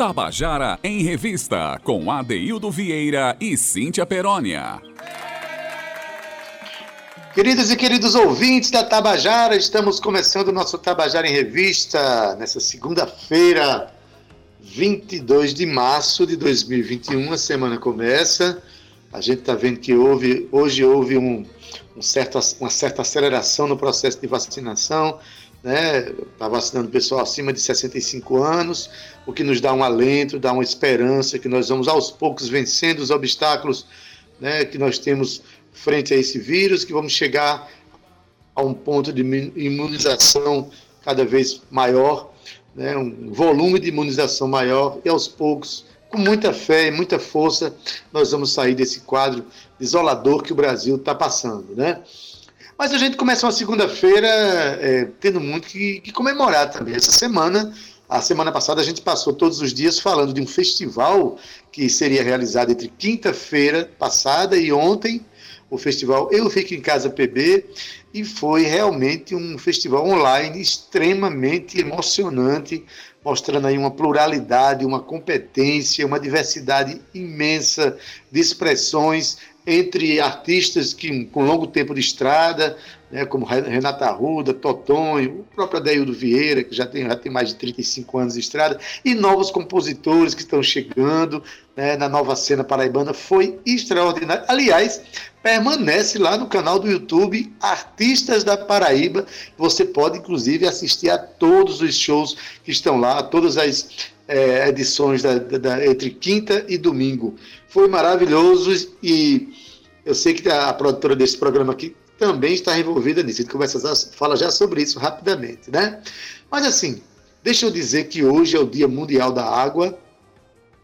Tabajara em Revista, com Adeildo Vieira e Cíntia Perónia. Queridos e queridos ouvintes da Tabajara, estamos começando o nosso Tabajara em Revista nessa segunda-feira, 22 de março de 2021. A semana começa. A gente está vendo que houve, hoje houve um, um certo, uma certa aceleração no processo de vacinação né? Está vacinando pessoal acima de 65 anos, o que nos dá um alento, dá uma esperança que nós vamos aos poucos vencendo os obstáculos né, que nós temos frente a esse vírus, que vamos chegar a um ponto de imunização cada vez maior, né, um volume de imunização maior, e aos poucos, com muita fé e muita força, nós vamos sair desse quadro desolador que o Brasil está passando. Né? Mas a gente começa uma segunda-feira é, tendo muito que, que, comemorar também. Essa semana, a semana passada, a gente passou todos os dias falando de um festival que seria realizado entre quinta-feira passada e ontem, o festival Eu Fico em Casa PB, e foi realmente um festival online extremamente emocionante, mostrando aí uma pluralidade, uma competência, uma diversidade imensa de expressões entre artistas que, com longo tempo de estrada, né, como Renata Arruda, Totonho, o próprio Adeildo Vieira, que já tem, já tem mais de 35 anos de estrada, e novos compositores que estão chegando né, na nova cena paraibana, foi extraordinário. Aliás, permanece lá no canal do YouTube Artistas da Paraíba. Você pode, inclusive, assistir a todos os shows que estão lá, todas as é, edições da, da, entre quinta e domingo. Foi maravilhoso e eu sei que a produtora desse programa aqui também está envolvida nisso. A gente conversa, fala já sobre isso rapidamente, né? Mas assim, deixa eu dizer que hoje é o Dia Mundial da Água,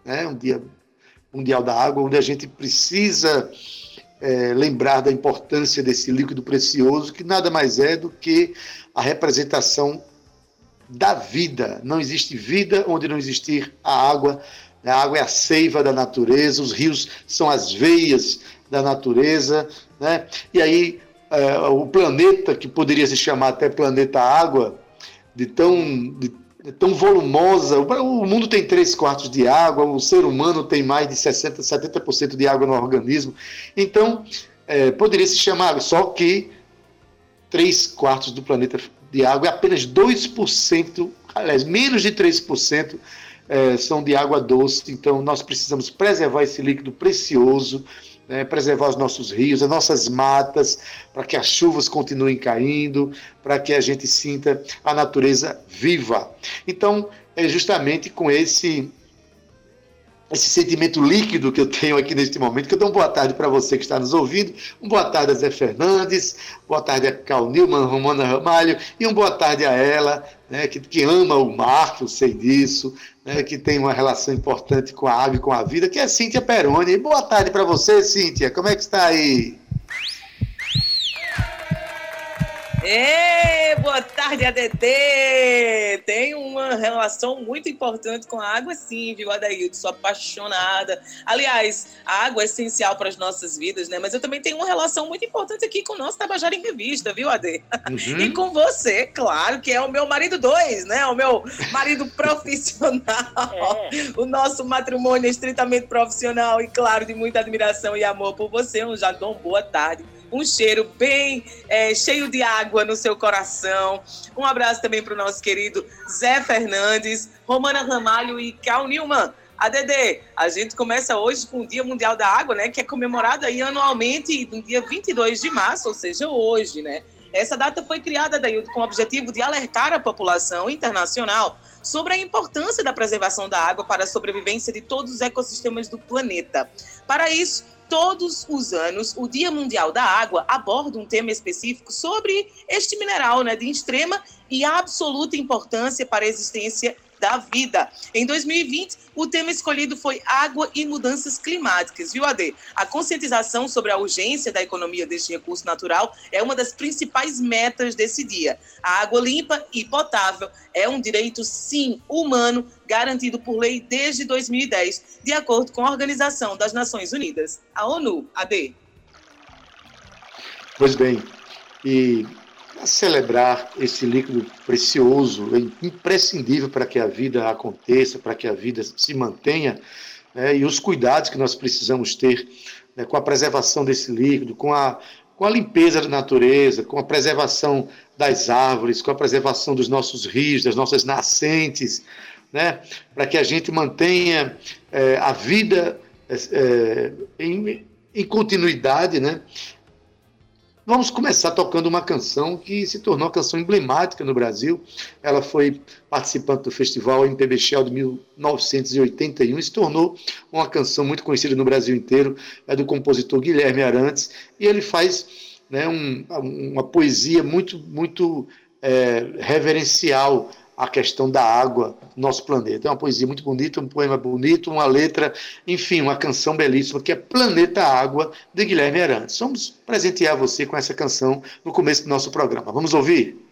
né? Um dia mundial da água, onde a gente precisa é, lembrar da importância desse líquido precioso, que nada mais é do que a representação da vida. Não existe vida onde não existir a água. A água é a seiva da natureza, os rios são as veias da natureza, né? E aí é, o planeta, que poderia se chamar até planeta água, de tão, de, tão volumosa, o, mundo tem três quartos de água, o ser humano tem mais de 60%, 70% de água no organismo, então é, poderia se chamar, só que três quartos do planeta de água e apenas 2%, aliás, menos de 3% é, são de água doce, então nós precisamos preservar esse líquido precioso, né, preservar os nossos rios, as nossas matas, para que as chuvas continuem caindo, para que a gente sinta a natureza viva. Então, é justamente com esse esse sentimento líquido que eu tenho aqui neste momento, que eu dou uma boa tarde para você que está nos ouvindo, uma boa tarde a Zé Fernandes, boa tarde a Cal Nilman, Romana Ramalho, e uma boa tarde a ela, né, que, que ama o mar, eu sei disso, né, que tem uma relação importante com a água e com a vida, que é Cíntia Peroni. Boa tarde para você, Cíntia, como é que está aí? Ei, boa tarde, ADT! Tem uma relação muito importante com a água, sim, viu, Adaildo? Sou apaixonada. Aliás, a água é essencial para as nossas vidas, né? Mas eu também tenho uma relação muito importante aqui com o nosso Tabajara em Revista, viu, Ade? Uhum. E com você, claro, que é o meu marido dois, né? O meu marido profissional. É. O nosso matrimônio é estritamente profissional e, claro, de muita admiração e amor por você. Um jardim, boa tarde um cheiro bem é, cheio de água no seu coração. Um abraço também para o nosso querido Zé Fernandes, Romana Ramalho e Cal Newman. A Dedê, a gente começa hoje com o Dia Mundial da Água, né, que é comemorado aí anualmente no dia 22 de março, ou seja, hoje, né? Essa data foi criada daí com o objetivo de alertar a população internacional sobre a importância da preservação da água para a sobrevivência de todos os ecossistemas do planeta. Para isso, todos os anos, o Dia Mundial da Água aborda um tema específico sobre este mineral, né, de extrema e absoluta importância para a existência da vida. Em 2020, o tema escolhido foi água e mudanças climáticas, viu, Ade? A conscientização sobre a urgência da economia deste recurso natural é uma das principais metas desse dia. A água limpa e potável é um direito, sim, humano, garantido por lei desde 2010, de acordo com a Organização das Nações Unidas, a ONU, AD. Pois bem, e para celebrar esse líquido precioso, imprescindível para que a vida aconteça, para que a vida se mantenha, né, e os cuidados que nós precisamos ter né, com a preservação desse líquido, com a, com a limpeza da natureza, com a preservação das árvores, com a preservação dos nossos rios, das nossas nascentes, né, para que a gente mantenha é, a vida é, em, em continuidade, né? Vamos começar tocando uma canção que se tornou uma canção emblemática no Brasil. Ela foi participante do festival MPB Shell de 1981 e se tornou uma canção muito conhecida no Brasil inteiro. É do compositor Guilherme Arantes e ele faz né, um, uma poesia muito, muito é, reverencial a questão da água no nosso planeta. É uma poesia muito bonita, um poema bonito, uma letra, enfim, uma canção belíssima que é Planeta Água, de Guilherme Arantes. Vamos presentear você com essa canção no começo do nosso programa. Vamos ouvir?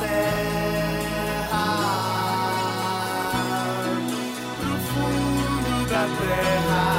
terra, pro fundo da terra.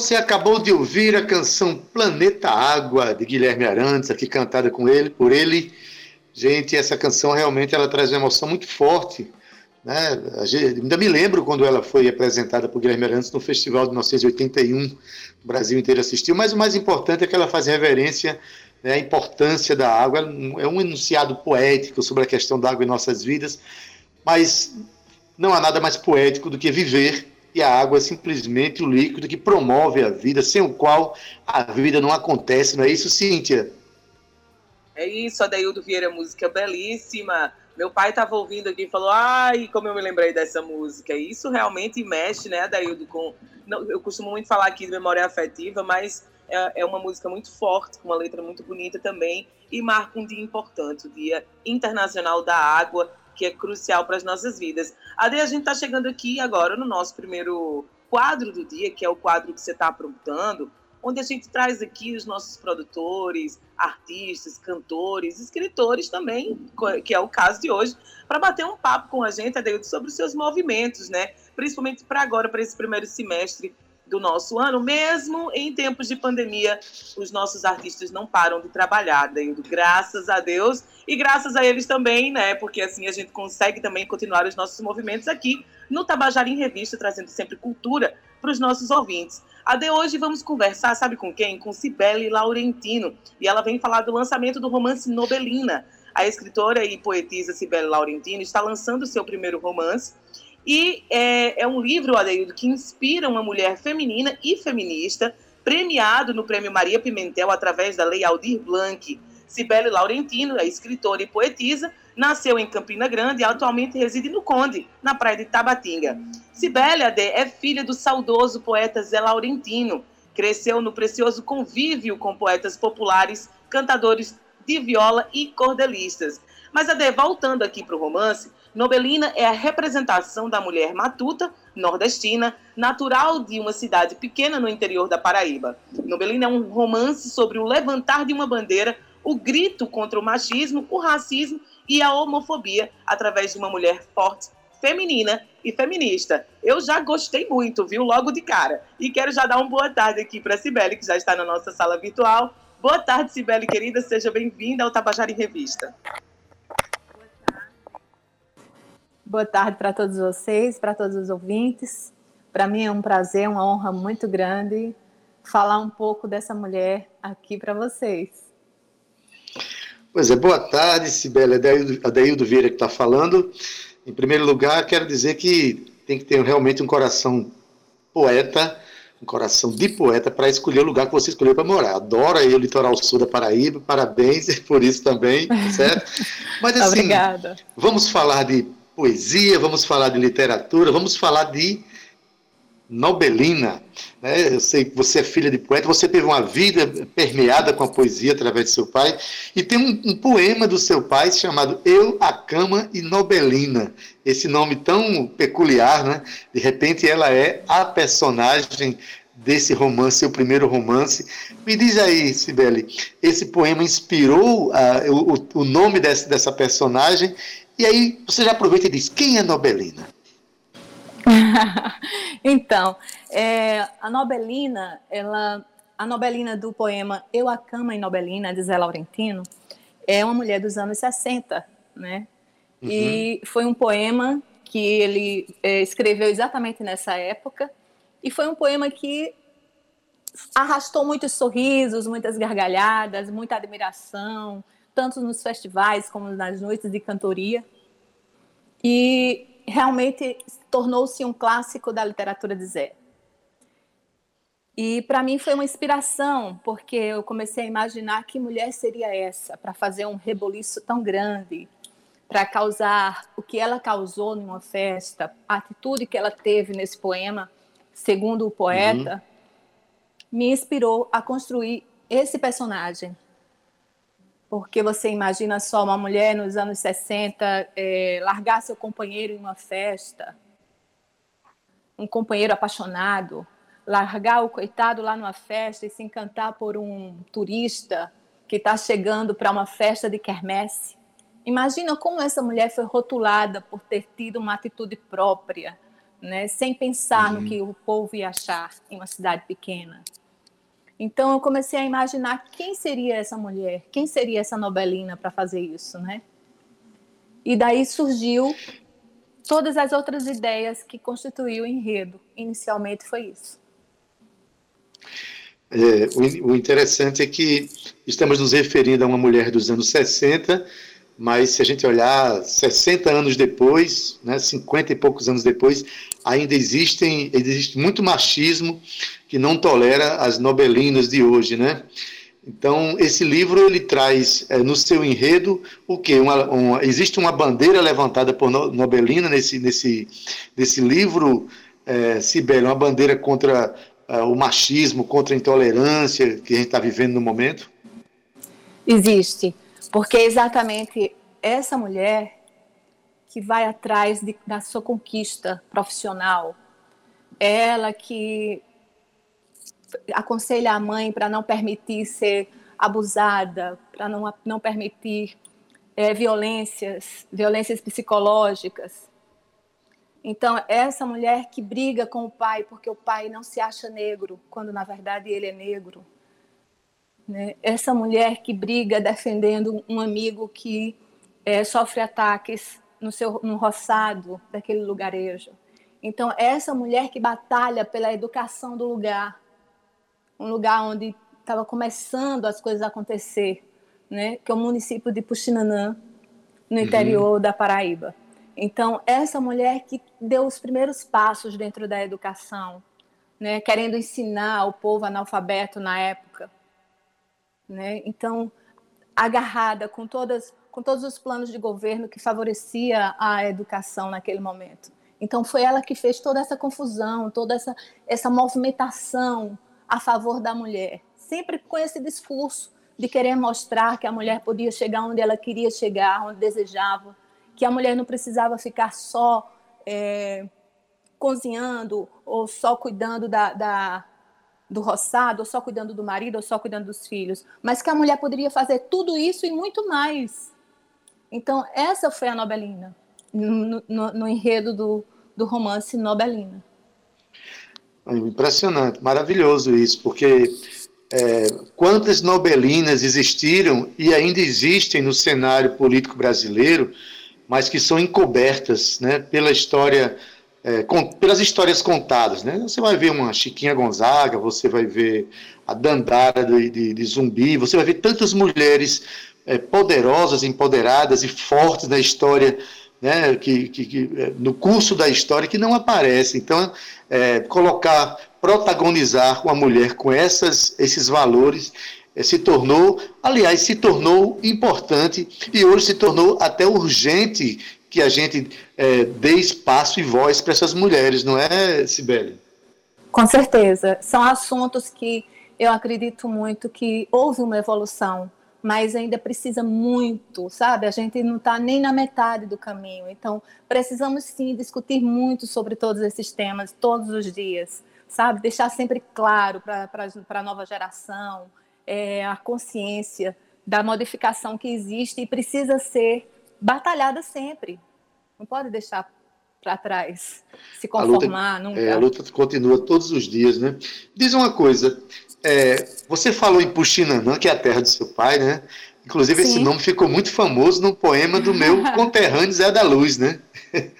Você acabou de ouvir a canção Planeta Água, de Guilherme Arantes, aqui cantada com ele, por ele. Gente, essa canção realmente ela traz uma emoção muito forte. Né? Ainda me lembro quando ela foi apresentada por Guilherme Arantes no Festival de 1981, o Brasil inteiro assistiu, mas o mais importante é que ela faz reverência né, à importância da água. É um enunciado poético sobre a questão da água em nossas vidas, mas não há nada mais poético do que viver e a água é simplesmente o líquido que promove a vida, sem o qual a vida não acontece, não é isso, Cíntia? É isso, Adaildo Vieira, música belíssima. Meu pai estava ouvindo aqui e falou: Ai, como eu me lembrei dessa música. E isso realmente mexe, né, Adaildo? Com... eu costumo muito falar aqui de memória afetiva, mas é, é uma música muito forte, com uma letra muito bonita também, e marca um dia importante, o Dia Internacional da Água, que é crucial para as nossas vidas. Ade, a gente está chegando aqui agora no nosso primeiro quadro do dia, que é o quadro que você está aprontando, onde a gente traz aqui os nossos produtores, artistas, cantores, escritores também, que é o caso de hoje, para bater um papo com a gente, Adeildo, sobre os seus movimentos, né? Principalmente para agora, para esse primeiro semestre do nosso ano, mesmo em tempos de pandemia, os nossos artistas não param de trabalhar, Deildo, graças a Deus, e graças a eles também, né, porque assim a gente consegue também continuar os nossos movimentos aqui no Tabajara em Revista, trazendo sempre cultura para os nossos ouvintes. A de hoje vamos conversar, sabe com quem? Com Cibele Laurentino, e ela vem falar do lançamento do romance Nobelina. A escritora e poetisa Cibele Laurentino está lançando seu primeiro romance, e é, é um livro, Adeildo, que inspira uma mulher feminina e feminista, premiado no Prêmio Maria Pimentel através da Lei Aldir Blanc. Cibele Laurentino é escritora e poetisa, nasceu em Campina Grande e atualmente reside no Conde, na praia de Tabatinga. Cibele Ade é filha do saudoso poeta Zé Laurentino. Cresceu no precioso convívio com poetas populares, cantadores de viola e cordelistas. Mas, Ade, voltando aqui para o romance, Nobelina é a representação da mulher matuta, nordestina, natural de uma cidade pequena no interior da Paraíba. Nobelina é um romance sobre o levantar de uma bandeira, o grito contra o machismo, o racismo e a homofobia através de uma mulher forte, feminina e feminista. Eu já gostei muito, viu? Logo de cara. E quero já dar uma boa tarde aqui para a Cibele, que já está na nossa sala virtual. Boa tarde, Cibele, querida. Seja bem-vinda ao Tabajara em Revista. Boa tarde para todos vocês, para todos os ouvintes. Para mim é um prazer, uma honra muito grande falar um pouco dessa mulher aqui para vocês. Pois é, boa tarde, Sibeli. Adeildo Vieira que está falando. Em primeiro lugar, quero dizer que tem que ter realmente um coração poeta, um coração de poeta para escolher o lugar que você escolheu para morar. Adoro aí o litoral sul da Paraíba, parabéns por isso também, certo? Mas assim, Obrigada. vamos falar de poesia, vamos falar de literatura, vamos falar de Nobelina. Né? Eu sei que você é filha de poeta, você teve uma vida permeada com a poesia através de seu pai, e tem um, um poema do seu pai chamado Eu, a Cama e Nobelina. Esse nome tão peculiar, né? De repente ela é a personagem desse romance, seu primeiro romance. Me diz aí, Sibeli, esse poema inspirou uh, o, o nome desse, dessa personagem e aí você já aproveita e diz: quem é Nobelina? então, é, a Nobelina, ela, a Nobelina do poema Eu a Cama em Nobelina, de Zé Laurentino, é uma mulher dos anos 60, né? Uhum. E foi um poema que ele é, escreveu exatamente nessa época, e foi um poema que arrastou muitos sorrisos, muitas gargalhadas, muita admiração, tanto nos festivais como nas noites de cantoria. E realmente tornou-se um clássico da literatura de Zé. E para mim foi uma inspiração, porque eu comecei a imaginar que mulher seria essa para fazer um reboliço tão grande, para causar o que ela causou numa festa, a atitude que ela teve nesse poema, segundo o poeta, uhum. me inspirou a construir esse personagem, porque você imagina só uma mulher nos anos 60 é, largar seu companheiro em uma festa, um companheiro apaixonado, largar o coitado lá numa festa e se encantar por um turista que está chegando para uma festa de quermesse. Imagina como essa mulher foi rotulada por ter tido uma atitude própria, né, sem pensar uhum. no que o povo ia achar em uma cidade pequena. Então eu comecei a imaginar quem seria essa mulher, quem seria essa Nobelina para fazer isso, né? E daí surgiu todas as outras ideias que constituíam o enredo. Inicialmente foi isso. É, o, interessante é que estamos nos referindo a uma mulher dos anos 60, mas se a gente olhar 60 anos depois, né, 50 e poucos anos depois, ainda existem, existe muito machismo que não tolera as nobelinas de hoje, né? Então, esse livro ele traz é, no seu enredo o que? Existe uma bandeira levantada por Nobelina nesse, nesse, nesse livro, é, Sibeli, uma bandeira contra é, o machismo, contra a intolerância que a gente está vivendo no momento? Existe, porque é exatamente essa mulher que vai atrás de, da sua conquista profissional, ela que aconselha a mãe para não permitir ser abusada, para não, não permitir é, violências, violências psicológicas. Então, essa mulher que briga com o pai porque o pai não se acha negro, quando na verdade ele é negro. Né? Essa mulher que briga defendendo um amigo que é, sofre ataques no seu no roçado daquele lugarejo. Então, essa mulher que batalha pela educação do lugar, um lugar onde estava começando as coisas a acontecer, né? que é o município de Puxinanã, no uhum. interior da Paraíba. Então, essa mulher que deu os primeiros passos dentro da educação, né? querendo ensinar o povo analfabeto na época. Né? Então, agarrada com todas com todos os planos de governo que favorecia a educação naquele momento. Então foi ela que fez toda essa confusão, toda essa, essa movimentação a favor da mulher, sempre com esse discurso de querer mostrar que a mulher podia chegar onde ela queria chegar, onde desejava, que a mulher não precisava ficar só é, cozinhando ou só cuidando da, da, do roçado, ou só cuidando do marido, ou só cuidando dos filhos, mas que a mulher poderia fazer tudo isso e muito mais. Então, essa foi a Nobelina, no, no, no enredo do, do romance Nobelina. Impressionante, maravilhoso isso, porque é, quantas Nobelinas existiram e ainda existem no cenário político brasileiro, mas que são encobertas né, pela história, é, com, pelas histórias contadas. Né? Você vai ver uma Chiquinha Gonzaga, você vai ver a Dandara de, de, de Zumbi, você vai ver tantas mulheres é, poderosas, empoderadas e fortes na história, né, que, que, que, é, no curso da história, que não aparecem. Então, é, colocar, protagonizar uma mulher com essas, esses valores é, se tornou, aliás, se tornou importante e hoje se tornou até urgente que a gente é, dê espaço e voz para essas mulheres, não é, Sibeli? Com certeza. São assuntos que eu acredito muito que houve uma evolução mas ainda precisa muito, sabe? A gente não está nem na metade do caminho. Então, precisamos sim discutir muito sobre todos esses temas todos os dias, sabe? Deixar sempre claro para a nova geração é, a consciência da modificação que existe e precisa ser batalhada sempre. Não pode deixar para trás, se conformar a luta, nunca. É, a luta continua todos os dias, né? Diz uma coisa, é, você falou em Puxinanã, que é a terra do seu pai, né? Inclusive, Sim. esse nome ficou muito famoso no poema do meu conterrâneo Zé da Luz, né?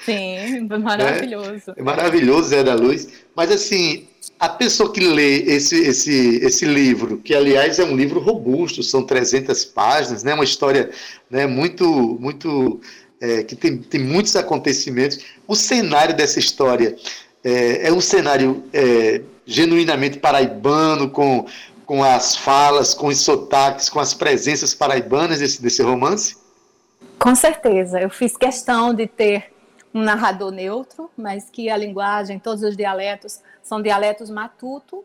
Sim, maravilhoso. É, é maravilhoso, Zé da Luz. Mas, assim, a pessoa que lê esse, esse, esse livro, que, aliás, é um livro robusto, são 300 páginas, né? Uma história né, muito, muito é, que tem, tem muitos acontecimentos. O cenário dessa história é, é um cenário é, genuinamente paraibano, com, com as falas, com os sotaques, com as presenças paraibanas desse, desse romance? Com certeza. Eu fiz questão de ter um narrador neutro, mas que a linguagem, todos os dialetos, são dialetos matuto.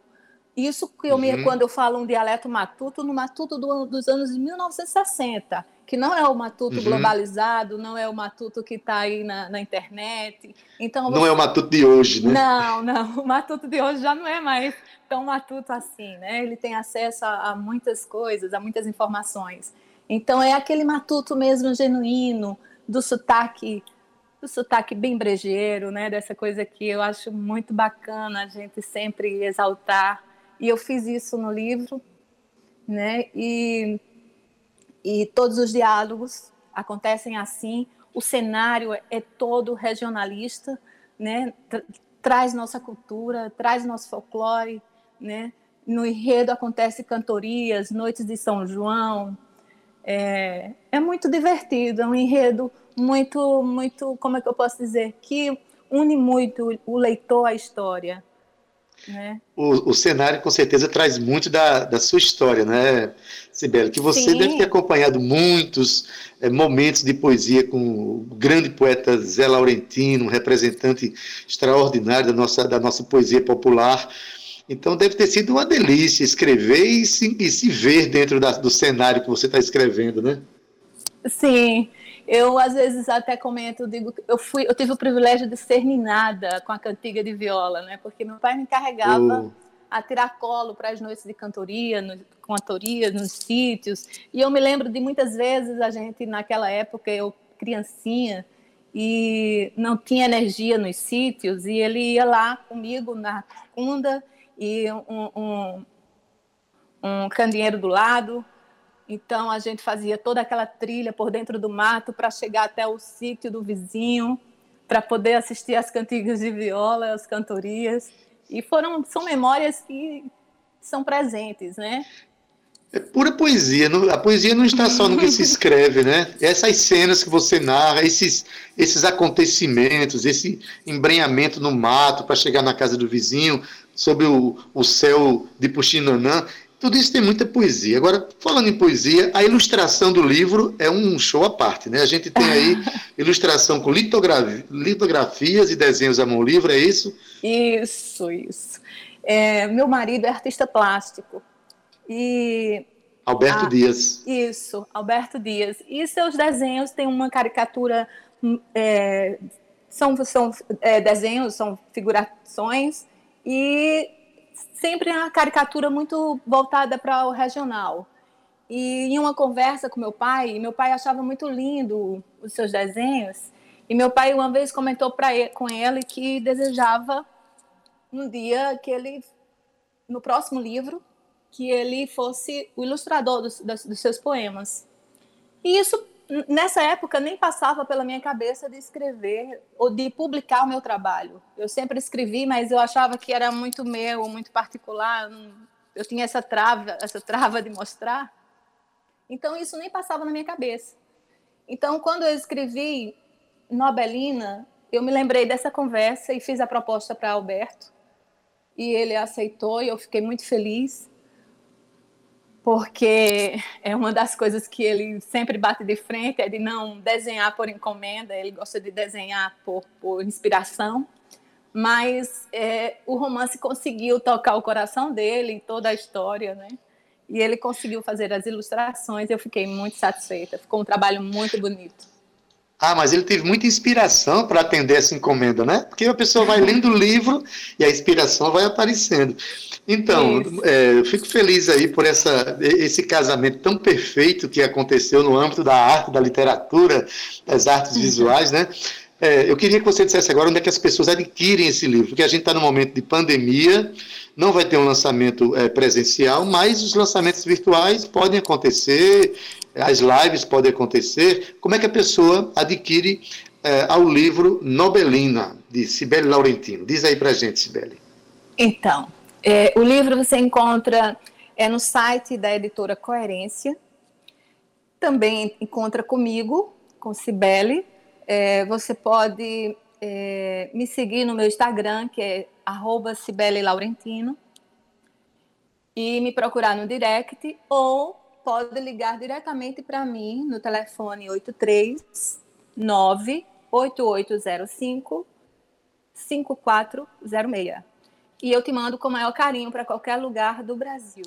Isso que eu uhum. me, quando eu falo um dialeto matuto, no matuto do, dos anos 1960 que não é o matuto uhum. globalizado, não é o matuto que está aí na, na, internet. Então, não é o matuto de hoje, né? Não, não. O matuto de hoje já não é mais tão matuto assim, né? Ele tem acesso a, a muitas coisas, a muitas informações. Então, é aquele matuto mesmo genuíno, do sotaque do sotaque bem brejeiro, né? Dessa coisa que eu acho muito bacana a gente sempre exaltar. E eu fiz isso no livro, né? E, e todos os diálogos acontecem assim. O cenário é todo regionalista, né? Traz nossa cultura, traz nosso folclore, né? No enredo acontece cantorias, noites de São João. É, é muito divertido, é um enredo muito, muito, como é que eu posso dizer, que une muito o leitor à história. Né? O, o, cenário com certeza traz muito da, da sua história, né, Sibeli? Que você Sim. deve ter acompanhado muitos é, momentos de poesia com o grande poeta Zé Laurentino, um representante extraordinário da nossa, da nossa poesia popular. Então deve ter sido uma delícia escrever e se, e se ver dentro da, do cenário que você está escrevendo, né? Sim, eu às vezes até comento, digo, eu fui, eu tive o privilégio de ser ninada com a cantiga de viola, né? Porque meu pai me encarregava uh. a tirar colo para as noites de cantoria, no, com toria nos sítios. E eu me lembro de muitas vezes a gente naquela época, eu criancinha, e não tinha energia nos sítios, e ele ia lá comigo na funda e um, um, um candeeiro do lado, então a gente fazia toda aquela trilha por dentro do mato para chegar até o sítio do vizinho, para poder assistir às cantigas de viola, às cantorias. E foram são memórias que são presentes, né? É pura poesia. A poesia não está só no que se escreve, né? Essas cenas que você narra, esses, esses acontecimentos, esse embrenhamento no mato para chegar na casa do vizinho, sobre o, o céu de Puxinanã, tudo isso tem muita poesia. Agora, falando em poesia, a ilustração do livro é um show à parte, né? A gente tem aí ilustração com litografia, litografias e desenhos à mão livre, é isso? Isso, isso. É, meu marido é artista plástico. E Alberto a, Dias. Isso, Alberto Dias. E seus desenhos têm uma caricatura. Hum, é, são são é, desenhos, são figurações, e sempre uma caricatura muito voltada para o regional. E em uma conversa com meu pai, meu pai achava muito lindo os seus desenhos, e meu pai uma vez comentou para com ele que desejava um dia que ele no próximo livro que ele fosse o ilustrador dos, dos seus poemas. E isso nessa época nem passava pela minha cabeça de escrever ou de publicar o meu trabalho. Eu sempre escrevi, mas eu achava que era muito meu, muito particular. Eu tinha essa trava, essa trava de mostrar. Então isso nem passava na minha cabeça. Então quando eu escrevi Nobelina, eu me lembrei dessa conversa e fiz a proposta para Alberto. E ele aceitou e eu fiquei muito feliz porque é uma das coisas que ele sempre bate de frente, é de não desenhar por encomenda, ele gosta de desenhar por, por inspiração, mas é, o romance conseguiu tocar o coração dele, toda a história, né? E ele conseguiu fazer as ilustrações, eu fiquei muito satisfeita, ficou um trabalho muito bonito. Ah, mas ele teve muita inspiração para atender essa encomenda, né? Porque a pessoa vai lendo o livro e a inspiração vai aparecendo. Então, é, eu fico feliz aí por essa, esse casamento tão perfeito que aconteceu no âmbito da arte, da literatura, das artes uhum. visuais, né? É, eu queria que você dissesse agora onde é que as pessoas adquirem esse livro, porque a gente está no momento de pandemia, não vai ter um lançamento é, presencial, mas os lançamentos virtuais podem acontecer, as lives podem acontecer. Como é que a pessoa adquire é, ao livro Nobelina, de Sibeli Laurentino? Diz aí para gente, Sibeli. Então, é, o livro você encontra é, no site da editora Coerência, também encontra comigo, com Sibeli. É, você pode é, me seguir no meu Instagram, que é arroba Cibele Laurentino, e me procurar no direct, ou pode ligar diretamente para mim no telefone 839 8805 5406. E eu te mando com o maior carinho para qualquer lugar do Brasil.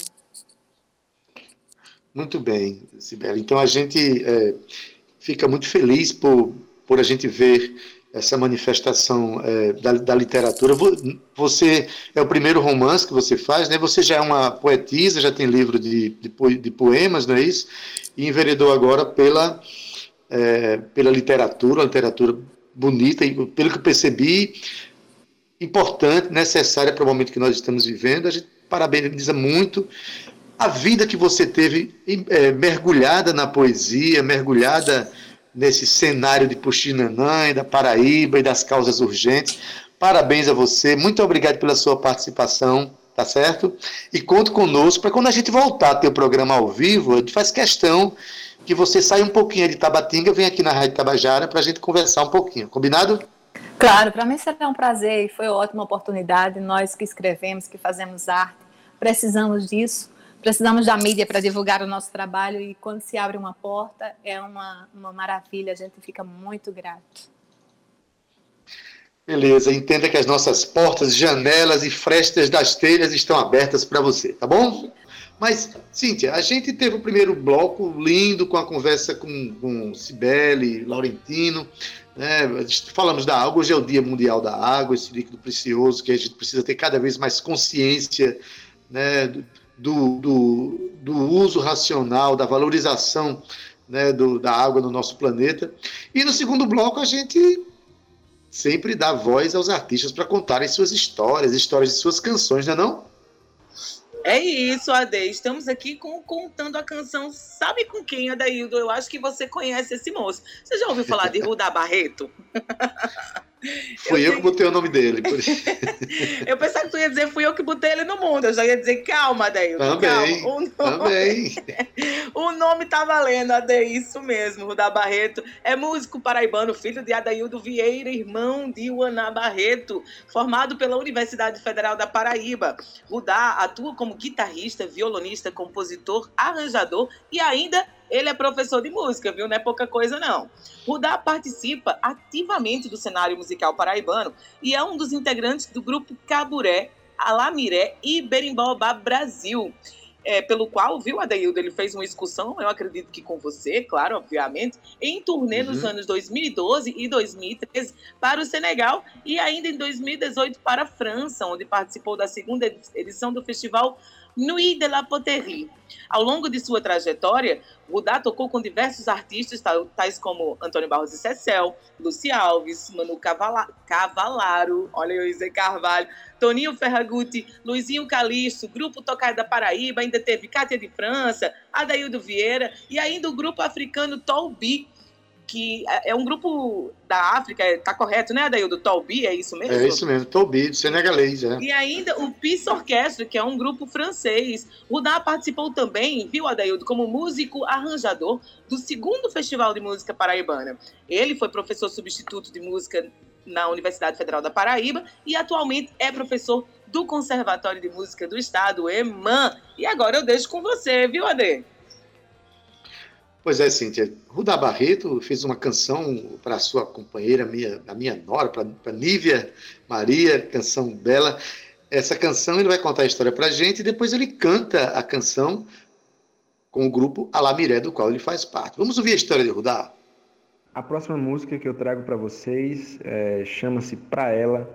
Muito bem, Sibeli. Então a gente é, fica muito feliz por, por a gente ver essa manifestação é, da, da, literatura. Você é o primeiro romance que você faz, né? Você já é uma poetisa, já tem livro de, de, de poemas, não é isso? E enveredou agora pela, é, pela literatura, literatura bonita, e pelo que eu percebi, importante, necessária para o momento que nós estamos vivendo. A gente parabeniza muito a vida que você teve é, mergulhada na poesia, mergulhada nesse cenário de Puxinanã, da Paraíba e das causas urgentes. Parabéns a você, muito obrigado pela sua participação, tá certo? E conto conosco para quando a gente voltar a ter o programa ao vivo, a gente faz questão que você saia um pouquinho de Tabatinga, venha aqui na Rádio Tabajara para a gente conversar um pouquinho, combinado? Claro, para mim será um prazer e foi uma ótima oportunidade. Nós que escrevemos, que fazemos arte, precisamos disso. Precisamos da mídia para divulgar o nosso trabalho e quando se abre uma porta é uma, uma maravilha, a gente fica muito grato. Beleza, entenda que as nossas portas, janelas e frestas das telhas estão abertas para você, tá bom? Mas, Cíntia, a gente teve o primeiro bloco lindo com a conversa com, com Cibele, Laurentino. Né? Falamos da água, hoje é o Dia Mundial da Água, esse líquido precioso que a gente precisa ter cada vez mais consciência né? Do, do, do uso racional, da valorização né? do, da água no nosso planeta. E no segundo bloco a gente sempre dá voz aos artistas para contarem suas histórias, histórias de suas canções, não é não? É isso, Ade. Estamos aqui com, contando a canção Sabe com quem, Adaildo? Eu acho que você conhece esse moço. Você já ouviu falar de Rudá Barreto? Fui eu, eu que botei o nome dele. eu pensava que tu ia dizer fui eu que botei ele no mundo. Eu já ia dizer calma, Adaildo. Também, calma. O nome, também. o nome tá valendo, Ade, isso mesmo. Rudá Barreto é músico paraibano, filho de Adaildo Vieira, irmão de Uaná Barreto, formado pela Universidade Federal da Paraíba. Rudá atua como guitarrista, violonista, compositor, arranjador e ainda ele é professor de música, viu? Não é pouca coisa, não. Rudá participa ativamente do cenário musical paraibano e é um dos integrantes do grupo Caburé, Alamiré e Berimbau Brasil. É, pelo qual, viu, Adaildo, ele fez uma excursão, eu acredito que com você, claro, obviamente, em turnê uhum. nos anos 2012 e 2013 para o Senegal e ainda em 2018 para a França, onde participou da segunda edição do festival Nuit de la Poterie. Ao longo de sua trajetória, Rudá tocou com diversos artistas, tais como Antônio Barros e Cecel, Luci Alves, Manu Cavala Cavalaro, olha eu dizer Carvalho, Toninho Ferragutti, Luizinho Calixto, Grupo Tocar da Paraíba, ainda teve Cátia de França, Adaildo Vieira e ainda o grupo africano Tolbi, que é, é um grupo da África, tá correto, né, Adaildo? Tolbi, é isso mesmo? É isso mesmo, Tolbi, do senegalês, é. E ainda o Peace Orchestra, que é um grupo francês. O Dá participou também, viu, Adaildo, como músico arranjador do segundo Festival de Música Paraibana. Ele foi professor substituto de música na Universidade Federal da Paraíba e atualmente é professor do Conservatório de Música do Estado, EMAN. E agora eu deixo com você, viu, Ade? Pois é, Cíntia. Rudá Barreto fez uma canção para a sua companheira, minha, a minha nora, para Nívia Maria, canção bela. Essa canção ele vai contar a história para a gente e depois ele canta a canção com o grupo Alamiré, do qual ele faz parte. Vamos ouvir a história de Rudá? A próxima música que eu trago para vocês é, chama-se Pra Ela.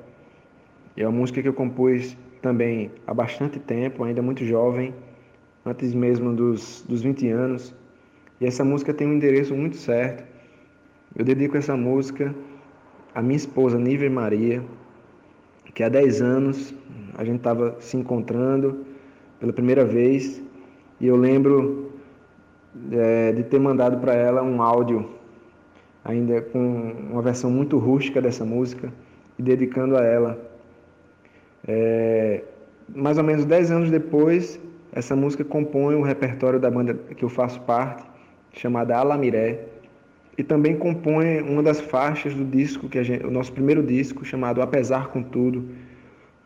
É uma música que eu compus também há bastante tempo, ainda muito jovem, antes mesmo dos, dos 20 anos. E essa música tem um endereço muito certo. Eu dedico essa música à minha esposa, Nívia Maria, que há 10 anos a gente estava se encontrando pela primeira vez e eu lembro é, de ter mandado para ela um áudio, ainda com uma versão muito rústica dessa música, e dedicando a ela. É, mais ou menos 10 anos depois, essa música compõe o repertório da banda que eu faço parte chamada Alamiré, e também compõe uma das faixas do disco, que gente, o nosso primeiro disco, chamado Apesar com Tudo.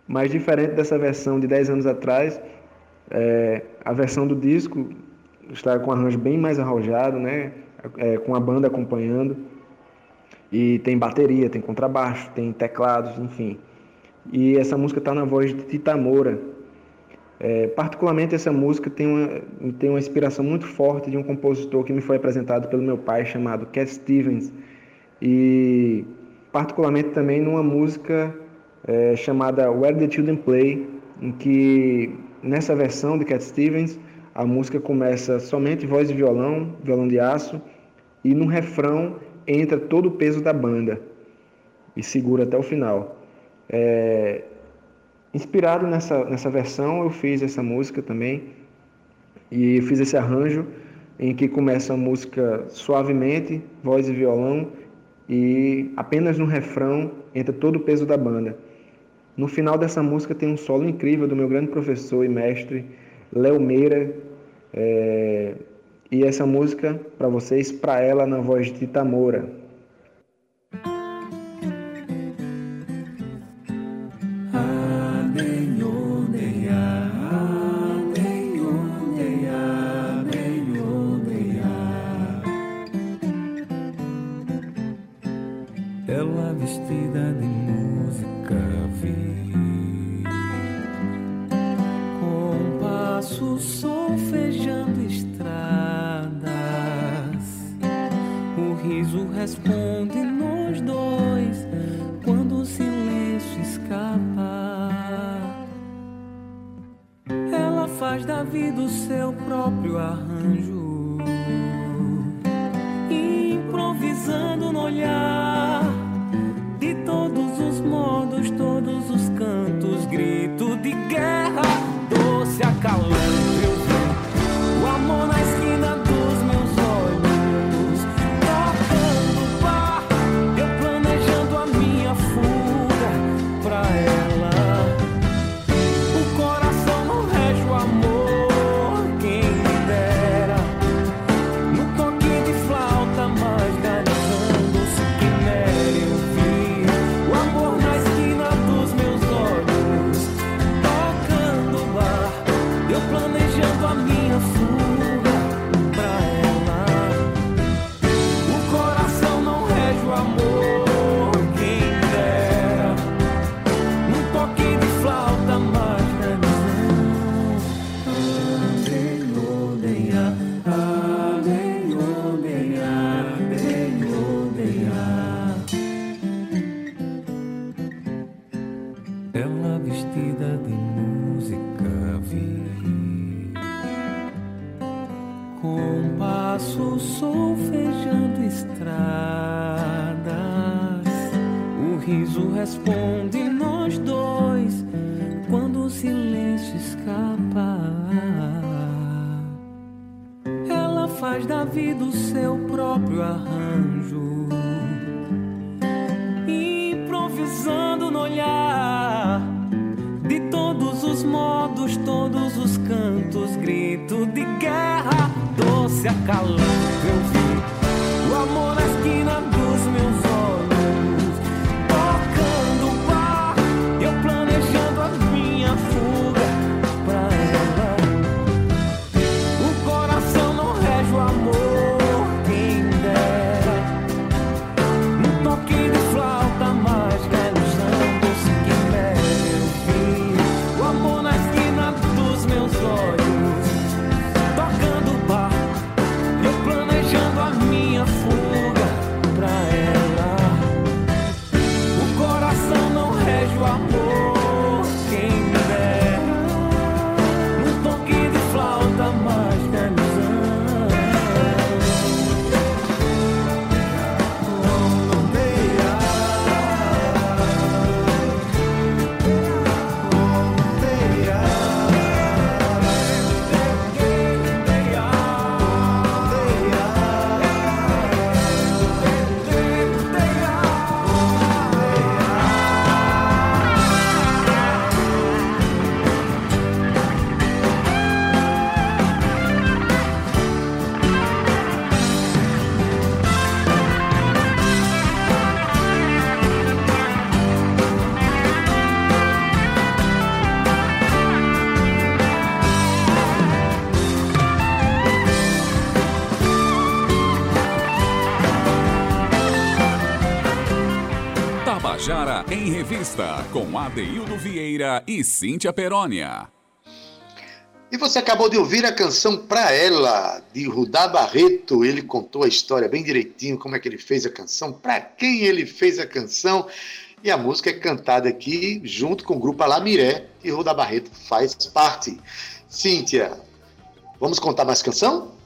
Mas diferente dessa versão de 10 anos atrás, é, a versão do disco está com um arranjo bem mais arrojado, né? É, com a banda acompanhando. E tem bateria, tem contrabaixo, tem teclados, enfim. E essa música está na voz de Tita Moura, é, particularmente essa música tem uma, tem uma inspiração muito forte de um compositor que me foi apresentado pelo meu pai chamado Cat Stevens e particularmente também numa música é, chamada Where the Children Play, em que nessa versão de Cat Stevens a música começa somente voz e violão, violão de aço e no refrão entra todo o peso da banda. e segura até o final. É, inspirado nessa, nessa versão, eu fiz essa música também e fiz esse arranjo em que começa a música suavemente, voz e violão, e apenas no refrão entra todo o peso da banda. No final dessa música tem um solo incrível do meu grande professor e mestre, Léo Meira, é... e essa música para vocês, para ela na voz de Tita Moura. grito de guerra, doce acalanto eu vi. O amor em Revista, com Adeildo Vieira e Cíntia Perónia. E você acabou de ouvir a canção Pra Ela, de Rudá Barreto. Ele contou a história bem direitinho, como é que ele fez a canção, para quem ele fez a canção. E a música é cantada aqui junto com o grupo Alamiré, que Rudá Barreto faz parte. Cíntia, vamos contar mais canção?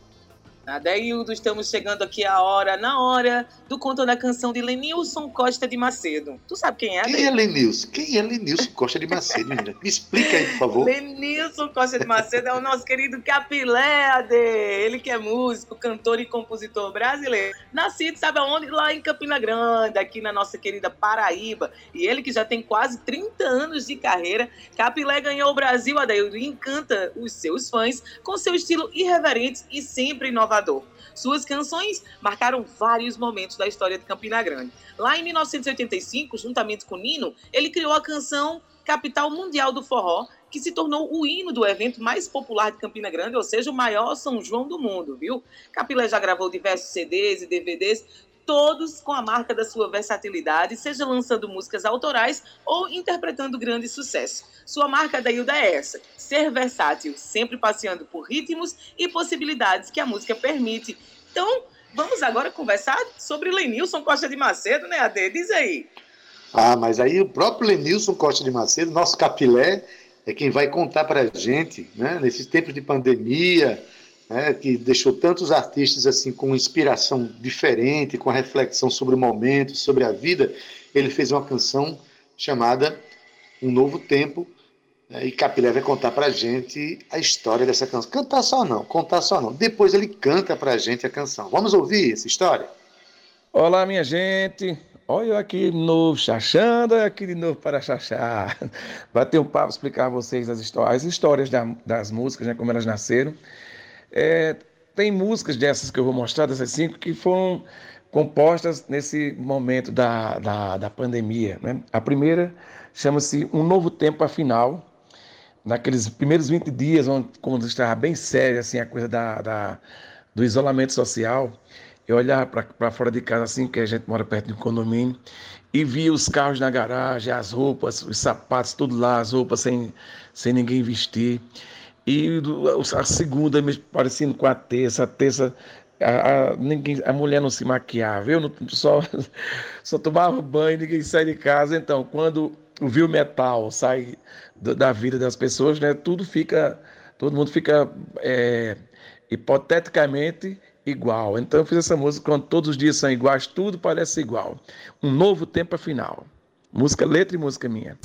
Adeildo, estamos chegando aqui a hora, na hora do conto da canção de Lenilson Costa de Macedo. Tu sabe quem é? Quem é Lenilson? Quem é Lenilson Costa de Macedo, menina? Me explica aí, por favor. Lenilson Costa de Macedo é o nosso querido Capilé, Ade. Ele que é músico, cantor e compositor brasileiro. Nascido, sabe aonde? Lá em Campina Grande, aqui na nossa querida Paraíba. E ele que já tem quase 30 anos de carreira. Capilé ganhou o Brasil, Adeildo, e encanta os seus fãs com seu estilo irreverente e sempre inovador inovador. Suas canções marcaram vários momentos da história de Campina Grande. Lá em 1985, juntamente com Nino, ele criou a canção Capital Mundial do Forró, que se tornou o hino do evento mais popular de Campina Grande, ou seja, o maior São João do mundo, viu? Capilé já gravou diversos CDs e DVDs, todos com a marca da sua versatilidade, seja lançando músicas autorais ou interpretando grandes sucessos. Sua marca da Hilda é essa: ser versátil, sempre passeando por ritmos e possibilidades que a música permite. Então, vamos agora conversar sobre Lenilson Costa de Macedo, né, Ade? Diz aí. Ah, mas aí o próprio Lenilson Costa de Macedo, nosso capilé, é quem vai contar para a gente, né, nesses tempos de pandemia, né, que deixou tantos artistas assim com inspiração diferente, com reflexão sobre o momento, sobre a vida, ele fez uma canção chamada Um Novo Tempo, né, e Capilé vai contar para gente a história dessa canção. Cantar só não, contar só não. Depois ele canta para gente a canção. Vamos ouvir essa história? Olá, minha gente. Olha eu aqui de novo, chachando, olha aqui de novo para chachar. Bater um papo, explicar a vocês as histórias, as histórias das músicas, né, como elas nasceram. É, tem músicas dessas que eu vou mostrar, dessas cinco, que foram compostas nesse momento da, da, da pandemia. Né? A primeira chama-se Um Novo Tempo Afinal, naqueles primeiros 20 dias, onde, quando estava bem séria assim, a coisa da, da do isolamento social, eu olhava para fora de casa, assim, que a gente mora perto de um condomínio, e via os carros na garagem, as roupas, os sapatos, tudo lá, as roupas sem, sem ninguém vestir. E a segunda parecendo com a terça, a terça a, a, ninguém, a mulher não se maquiava, eu não, só, só tomava banho, ninguém sai de casa. Então, quando o metal sai do, da vida das pessoas, né, tudo fica, todo mundo fica é, hipoteticamente igual. Então, eu fiz essa música quando todos os dias são iguais, tudo parece igual. Um novo tempo afinal. Música, letra e música minha.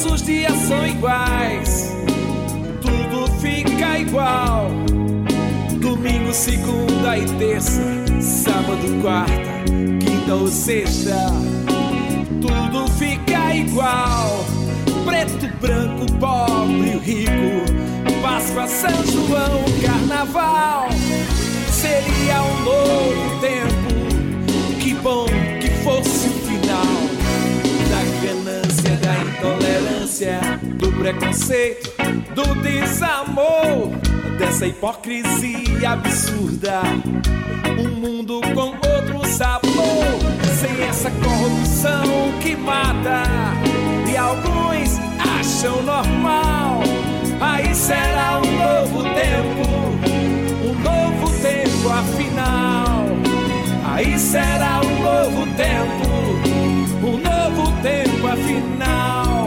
Todos os dias são iguais, tudo fica igual. Domingo, segunda e terça, sábado, quarta, quinta ou sexta, tudo fica igual. Preto, branco, pobre, rico, Páscoa, São João, Carnaval. Seria um novo tempo, intolerância, do preconceito, do desamor, dessa hipocrisia absurda. Um mundo com outro sabor, sem essa corrupção que mata. E alguns acham normal. Aí será um novo tempo, um novo tempo afinal. Aí será um novo tempo, um novo tempo afinal.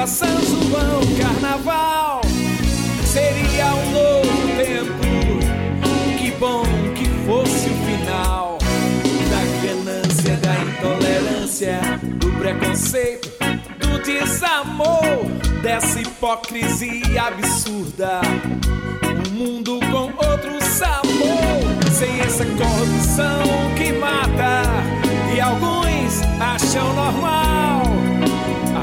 Páscoa, São João, Carnaval. Seria um novo tempo. Que bom que fosse o final da ganância, da intolerância, do preconceito, do desamor, dessa hipocrisia absurda. Um mundo com outro sabor, sem essa corrupção que mata e alguns acham normal.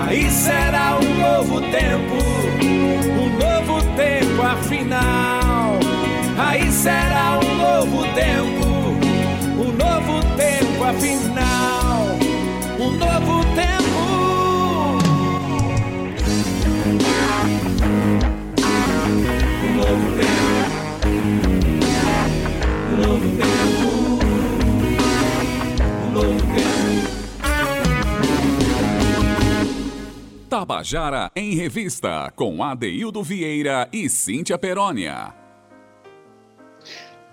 Aí será um novo tempo, um novo tempo afinal. será um novo tempo, um novo tempo afinal, um novo tempo. Um novo tempo, Tabajara em Revista, com Adeildo Vieira e Cíntia Perónia.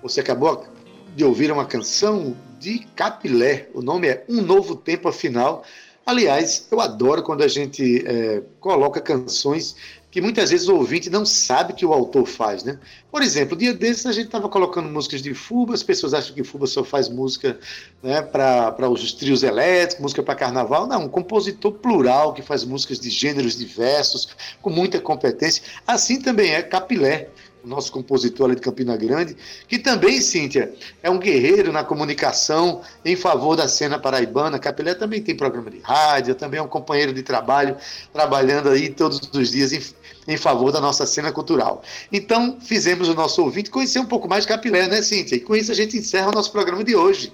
Você acabou de ouvir uma canção de Capilé. O nome é Um Novo Tempo Afinal. Aliás, eu adoro quando a gente é, coloca canções que muitas vezes o ouvinte não sabe que o autor faz, né? Por exemplo, dia desses a gente estava colocando músicas de Fuba, as pessoas acham que Fuba só faz música né, para os trios elétricos, música para carnaval. Não, um compositor plural que faz músicas de gêneros diversos, com muita competência. Assim também é Capilé nosso compositor ali de Campina Grande, que também, Cíntia, é um guerreiro na comunicação em favor da cena paraibana. Capilé também tem programa de rádio, também é um companheiro de trabalho, trabalhando aí todos os dias em, em favor da nossa cena cultural. Então, fizemos o nosso ouvinte conhecer um pouco mais Capilé, né, Cíntia? E com isso a gente encerra o nosso programa de hoje.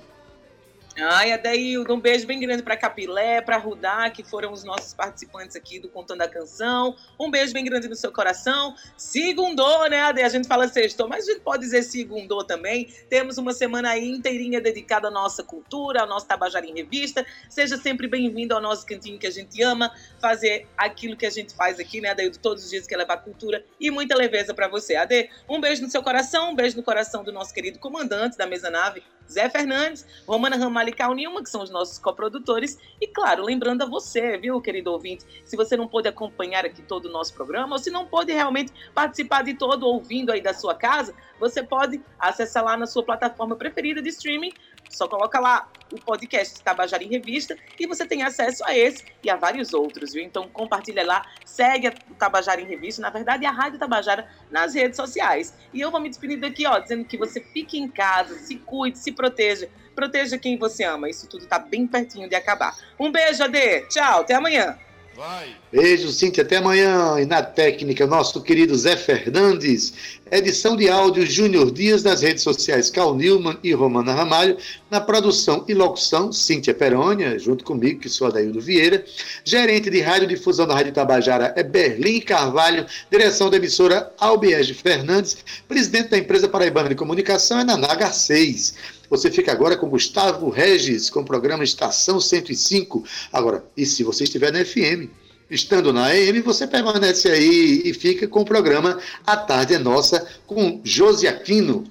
Ai, Adaildo, um beijo bem grande para Capilé, para Rudá, que foram os nossos participantes aqui do Contando a Canção. Um beijo bem grande no seu coração. Segundou, né, Ade? A gente fala sextou, mas a gente pode dizer segundou também. Temos uma semana inteirinha dedicada à nossa cultura, ao nosso Tabajara em Revista. Seja sempre bem-vindo ao nosso cantinho que a gente ama, fazer aquilo que a gente faz aqui, né, Adaildo, todos os dias, que levar cultura e muita leveza para você. Ade, um beijo no seu coração, um beijo no coração do nosso querido comandante da mesa nave, Zé Fernandes, Romana Ramalho Cal Nilma, que são os nossos coprodutores. E, claro, lembrando a você, viu, querido ouvinte, se você não pôde acompanhar aqui todo o nosso programa, ou se não pôde realmente participar de todo ouvindo aí da sua casa, você pode acessar lá na sua plataforma preferida de streaming só coloca lá o podcast Tabajara em Revista e você tem acesso a esse e a vários outros, viu? Então compartilha lá, segue o Tabajara em Revista, na verdade a Rádio Tabajara nas redes sociais. E eu vou me despedir daqui, ó, dizendo que você fique em casa, se cuide, se proteja, proteja quem você ama. Isso tudo tá bem pertinho de acabar. Um beijo, Ade. Tchau, até amanhã. Vai. Beijo, Cintia. Até amanhã. E na técnica, nosso querido Zé Fernandes. Edição de áudio Júnior Dias nas redes sociais Cal Newman e Romana Ramalho. Na produção e locução, Cíntia Perônia, junto comigo, que sou Adaildo Vieira. Gerente de rádio difusão da Rádio Tabajara é Berlim Carvalho. Direção da emissora Albiege Fernandes. Presidente da empresa Paraibana de Comunicação é Nanaga 6. Você fica agora com Gustavo Regis, com o programa Estação 105. Agora, e se você estiver na FM? Estando na AM, você permanece aí e fica com o programa A Tarde é Nossa, com Josi Aquino.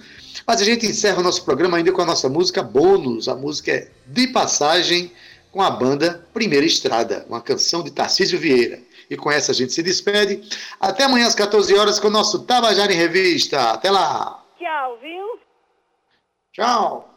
Mas a gente encerra o nosso programa ainda com a nossa música bônus. A música é De Passagem, com a banda Primeira Estrada, uma canção de Tarcísio Vieira. E com essa a gente se despede. Até amanhã às 14 horas com o nosso Tabajara em Revista. Até lá! Tchau, viu? Tchau!